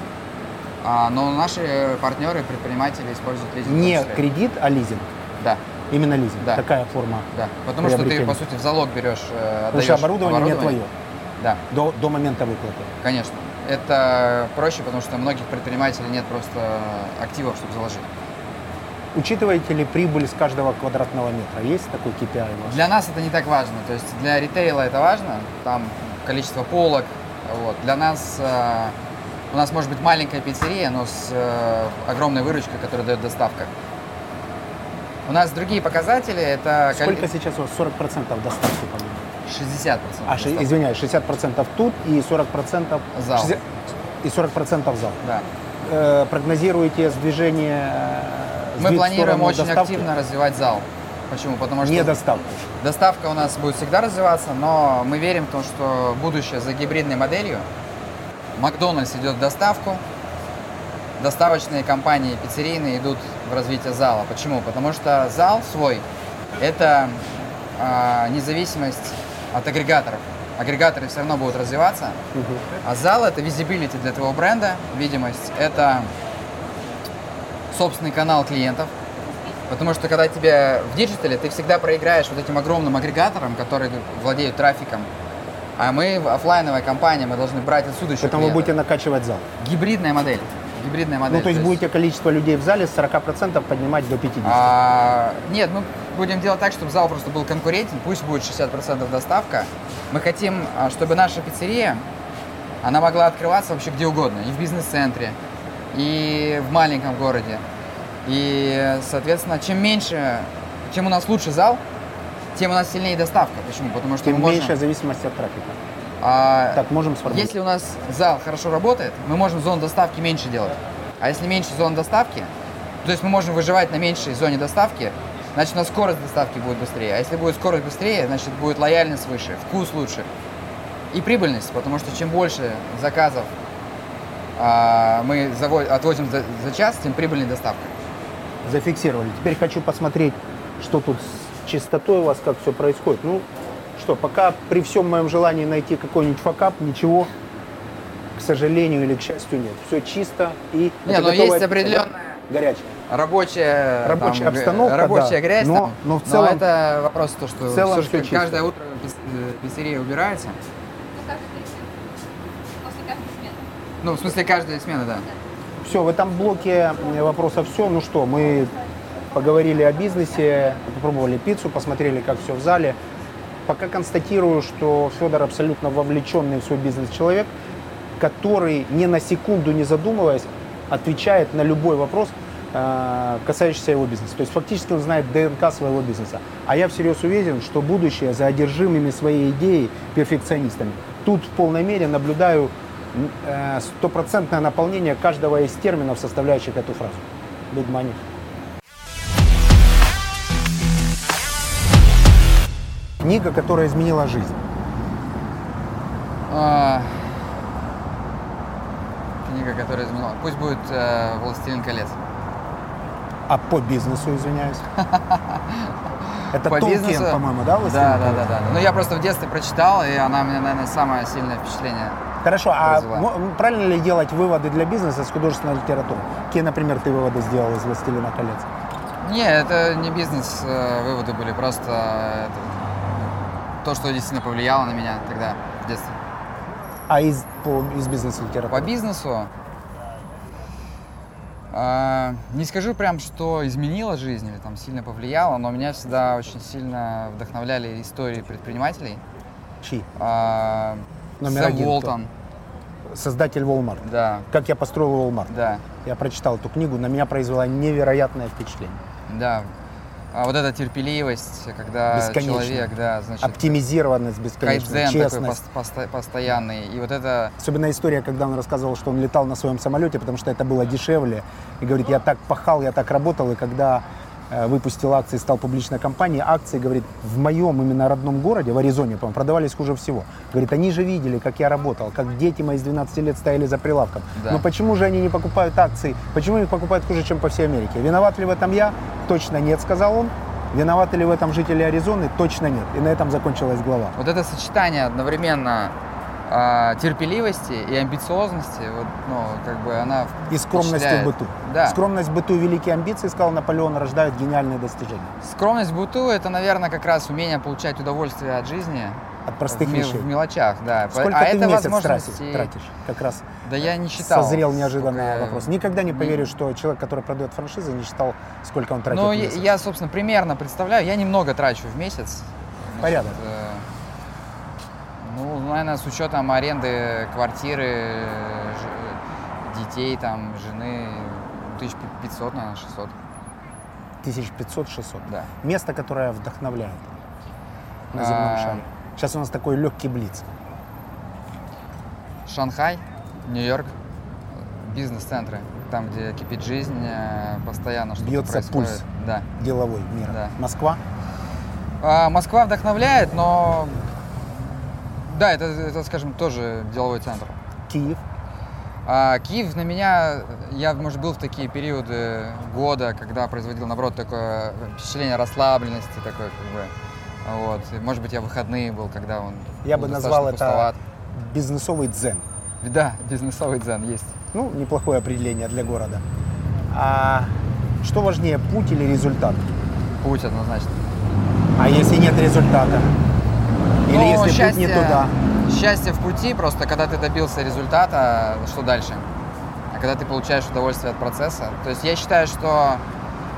а, но наши партнеры, предприниматели используют лизинг. Не кредит, а лизинг. Да, Именно лизинг. Да. Такая форма. да. Потому что ты, по сути, в залог берешь, э, Потому что отдаешь оборудование, не твое. Да, До, до момента выплаты. конечно. Это проще, потому что у многих предпринимателей нет просто активов, чтобы заложить. Учитываете ли прибыль с каждого квадратного метра? Есть такой KPI у вас? Для нас это не так важно. То есть для ритейла это важно, там количество полок. Вот. Для нас э, у нас может быть маленькая пиццерия, но с э, огромной выручкой, которую дает доставка. У нас другие показатели, это Сколько сейчас у вас? 40% доставки, по-моему. 60%. А, извиняюсь, 60% тут и 40% Зал. 60 и 40% зал. Да. Э, прогнозируете сдвижение э, Мы планируем очень доставки? активно развивать зал. Почему? Потому что Не доставку. доставка у нас будет всегда развиваться, но мы верим в то, что будущее за гибридной моделью. Макдональдс идет в доставку, доставочные компании пиццерийные идут в развитие зала. Почему? Потому что зал свой – это а, независимость от агрегаторов. Агрегаторы все равно будут развиваться, а зал – это visibility для твоего бренда, видимость. Это собственный канал клиентов. Потому что когда тебе в диджитале, ты всегда проиграешь вот этим огромным агрегаторам, которые владеют трафиком. А мы в оффлайновая компания, мы должны брать отсюда еще Поэтому вы будете накачивать зал. Гибридная модель. Гибридная модель. Ну, то есть будете количество людей в зале с 40% поднимать до 50%. А, нет, мы будем делать так, чтобы зал просто был конкурентен, пусть будет 60% доставка. Мы хотим, а, чтобы наша пиццерия, она могла открываться вообще где угодно, и в бизнес-центре, и в маленьком городе. И, соответственно, чем меньше, чем у нас лучше зал, тем у нас сильнее доставка. Почему? Потому что Тем мы можем... меньшая зависимость от трафика. а, Так, можем сформулировать. если у нас зал хорошо работает, мы можем зону доставки меньше делать. А если меньше зон доставки, то есть мы можем выживать на меньшей зоне доставки, значит у нас скорость доставки будет быстрее. А если будет скорость быстрее, значит будет лояльность выше, вкус лучше. И прибыльность, потому что чем больше заказов мы заво- отвозим за, за час, тем прибыльнее доставка. Зафиксировали. Теперь хочу посмотреть, что тут с чистотой у вас, как все происходит. Ну, что, пока при всем моем желании найти какой-нибудь факап, ничего, к сожалению или к счастью, нет. Все чисто и... Не, это но готовая есть определенная? Горячая. рабочая, Рабочая там, обстановка, рабочая да. грязь, Но- там. но в целом- это вопрос то, что в целом как чисто. каждое утро э, пиццерия убирается. Ну, каждый день. После каждой смены. Ну, в смысле, каждая смена, да. Все, в этом блоке вопросов все. Ну что, мы поговорили о бизнесе, попробовали пиццу, посмотрели, как все в зале. Пока констатирую, что Федор абсолютно вовлеченный в свой бизнес человек, который ни на секунду не задумываясь отвечает на любой вопрос, э, касающиеся его бизнеса. То есть фактически он знает ДНК своего бизнеса. А я всерьез уверен, что будущее за одержимыми своей идеей перфекционистами. Тут в полной мере наблюдаю стопроцентное наполнение каждого из терминов, составляющих эту фразу. Big money. Книга, которая изменила жизнь. А, Книга, которая изменила. Пусть будет э, «Властелин колец». А по бизнесу, извиняюсь. Это По Толкин, бизнесу- по-моему, да? Да, «Властелин да, колец»? да, да. Ну, я просто в детстве прочитал, и она мне, наверное, самое сильное впечатление. Хорошо, а правильно ли делать выводы для бизнеса с художественной литературы? Какие, например, ты выводы сделал из «Властелина колец»? Не, это не бизнес, э, выводы были, просто э, это, то, что действительно повлияло на меня тогда, в детстве. А из, по- из бизнес-литературы? По бизнесу а, не скажу прям, что изменило жизнь или там сильно повлияло, но меня всегда очень сильно вдохновляли истории предпринимателей. Чьи? А, Номер Сэм один кто? Уолтон, Создатель Walmart. да, Как я построил Walmart. да, Я прочитал эту книгу, на меня произвела невероятное впечатление. да. А вот эта терпеливость, когда человек, да, значит, Оптимизированность, бесконечная, такой честность. пос- посто- постоянный. И вот это Особенно история, когда он рассказывал, что он летал на своем самолете, потому что это было дешевле. И говорит, я так пахал, я так работал, и когда выпустил акции, стал публичной компанией, акции, говорит, в моем именно родном городе, в Аризоне, по-моему, продавались хуже всего. Говорит, они же видели, как я работал, как дети мои с 12 лет стояли за прилавком. Да. Но почему же они не покупают акции? Почему их покупают хуже, чем по всей Америке? Виноват ли в этом я? Точно нет, сказал он. Виноваты ли в этом жители Аризоны? Точно нет. И на этом закончилась глава. Вот это сочетание одновременно а, терпеливости и амбициозности, вот, ну, как бы она И скромности в впечатляет. быту. Да. Скромность в быту и великие амбиции, сказал Наполеон, рождают гениальные достижения. Скромность в быту – это, наверное, как раз умение получать удовольствие от жизни От простых в, вещей. в мелочах, да. Сколько а ты это в месяц возможности... тратишь, тратишь? Как раз Да я не считал. созрел я- вопрос. Никогда не не- поверю, что человек, который продает франшизы, не считал, сколько он тратит Ну, в я, собственно, примерно представляю. Я немного трачу в месяц. Порядок. э, ну, наверное, с учетом аренды квартиры, ж- детей, там, жены, 1500, наверное, 600. 1500-600. Да. Место, которое вдохновляет на земном А. шаре. Сейчас у нас такой легкий блиц. Шанхай, Нью-Йорк, бизнес-центры, там, где кипит жизнь, э, постоянно что-то Бьется происходит. пульс. Да. Деловой мира. Да. Москва? А, Москва вдохновляет, но да, это, это, скажем, тоже деловой центр. Киев? А Киев на меня, я, может, был в такие периоды года, когда производил, наоборот, такое впечатление расслабленности, такое, как бы, вот. И, может быть, я в выходные был, когда он Я бы назвал это пустоват. бизнесовый дзен. Да, бизнесовый дзен есть. Ну, неплохое определение для города. А что важнее, путь или результат? Путь однозначно. А если нет результата? Или Ну, если путь не туда? Счастье в пути, просто когда ты добился результата, что дальше? А когда ты получаешь удовольствие от процесса. То есть я считаю, что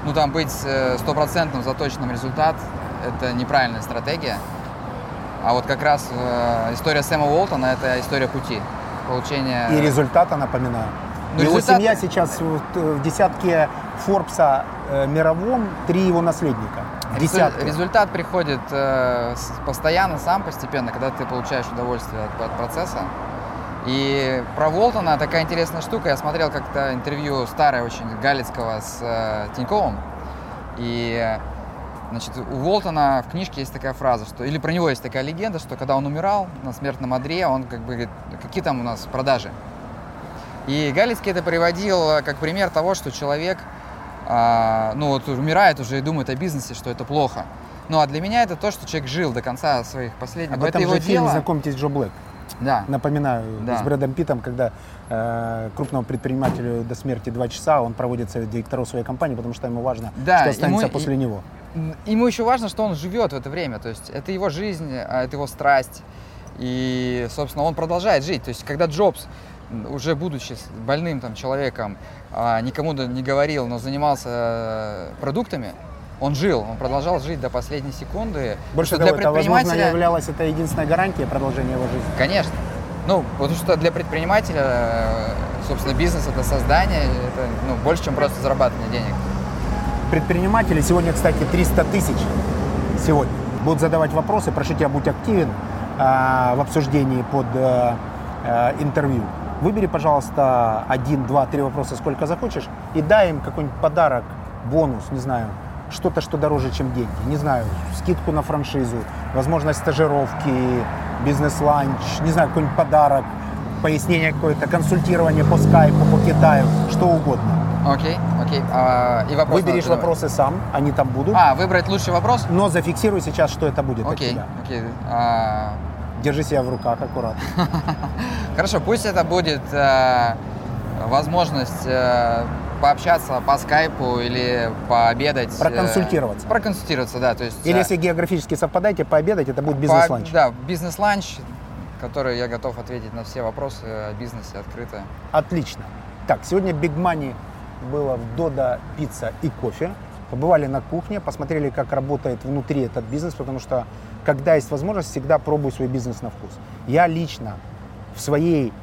ну, там быть э, стопроцентным заточенным результат – это неправильная стратегия. А вот как раз э, история Сэма Уолтона – это история пути. Получения... И результата, напоминаю. Ну, его результат- семья сейчас в, в десятке Форбса э, мировом, три его наследника. Десятка. Результат приходит э, постоянно, сам, постепенно, когда ты получаешь удовольствие от, от процесса. И про Волтона такая интересная штука. Я смотрел как-то интервью старое очень Галицкого с э, Тиньковым. И значит, у Волтона в книжке есть такая фраза, что или про него есть такая легенда, что когда он умирал на смертном одре, он как бы говорит, какие там у нас продажи. И Галицкий это приводил э, как пример того, что человек, а, ну вот умирает уже и думает о бизнесе, что это плохо. Ну а для меня это то, что человек жил до конца своих последних. Об это этом его же фильм дело. «Знакомьтесь, Джо Блэк». Да. Напоминаю, Да. с Брэдом Питтом, когда э, крупному предпринимателю до смерти два часа, он проводит совет директоров своей компании, потому что ему важно, Да, что останется ему и- после него. Ему еще важно, что он живет в это время. То есть это его жизнь, а это его страсть. И, собственно, он продолжает жить. То есть, когда Джобс, уже будучи больным там, человеком, а, никому не говорил, но занимался э, продуктами, он жил, он продолжал жить до последней секунды. Больше того, это, возможно, предпринимателя- являлось это единственной гарантией продолжения его жизни. Конечно. Ну, потому что для предпринимателя, э, собственно, бизнес это создание, это ну, больше, чем просто зарабатывание денег. Предприниматели сегодня, кстати, 300 тысяч сегодня будут задавать вопросы. Прошу тебя, будь активен а, в обсуждении под а, а, интервью. Выбери, пожалуйста, один, два, три вопроса, сколько захочешь, и дай им какой-нибудь подарок, бонус, не знаю, что-то, что дороже, чем деньги. Не знаю, скидку на франшизу, возможность стажировки, бизнес-ланч, не знаю, какой-нибудь подарок, пояснение какое-то, консультирование по скайпу, по Китаю, что угодно. Окей, окей. А, и вопрос Выберешь надо вопросы сам, они там будут. А, выбрать лучший вопрос? Но зафиксируй сейчас, что это будет Окей, окей. А, Держи себя в руках аккуратно. Хорошо, пусть это будет э, возможность э, пообщаться по скайпу или пообедать. э, Проконсультироваться. проконсультироваться, да. То есть, Или э, если географически совпадаете, пообедать, это будет по- бизнес-ланч. Да, бизнес-ланч, который я готов ответить на все вопросы о бизнесе открыто. Отлично. Так, сегодня Big Money было в Дода пицца и кофе. Побывали на кухне, посмотрели, как работает внутри этот бизнес, потому что, когда есть возможность, всегда пробую свой бизнес на вкус. Я лично в своей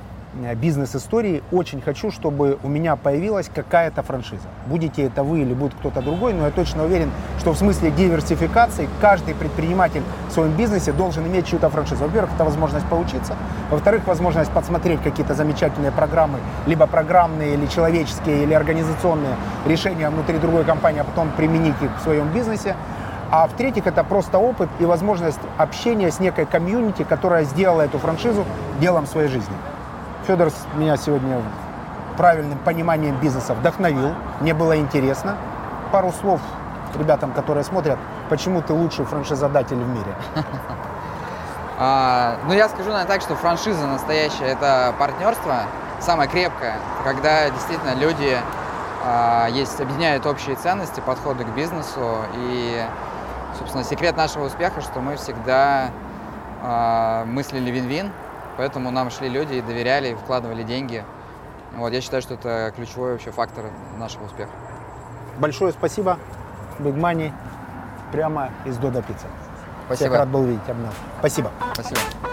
э, бизнес-истории очень хочу, чтобы у меня появилась какая-то франшиза. Будете это вы или будет кто-то другой, но я точно уверен, что в смысле диверсификации каждый предприниматель в своем бизнесе должен иметь чью-то франшизу. Во-первых, это возможность поучиться. Во-вторых, возможность подсмотреть какие-то замечательные программы, либо программные, или человеческие, или организационные решения внутри другой компании, а потом применить их в своем бизнесе. А в-третьих, это просто опыт и возможность общения с некой комьюнити, которая сделала эту франшизу делом своей жизни. Федор меня сегодня правильным пониманием бизнеса вдохновил. Мне было интересно. Пару слов ребятам, которые смотрят, почему ты лучший франшизодатель в мире. А, ну, я скажу, наверное, так, что франшиза настоящая – это партнерство, самое крепкое, когда действительно люди а, есть, объединяют общие ценности, подходы к бизнесу. И, собственно, секрет нашего успеха, что мы всегда а, мыслили вин-вин, поэтому нам шли люди и доверяли, и вкладывали деньги. Вот, я считаю, что это ключевой вообще фактор нашего успеха. Большое спасибо. Big Money прямо из Дода Пицца. Всех Спасибо. рад был видеть. Обнял. Спасибо. Спасибо.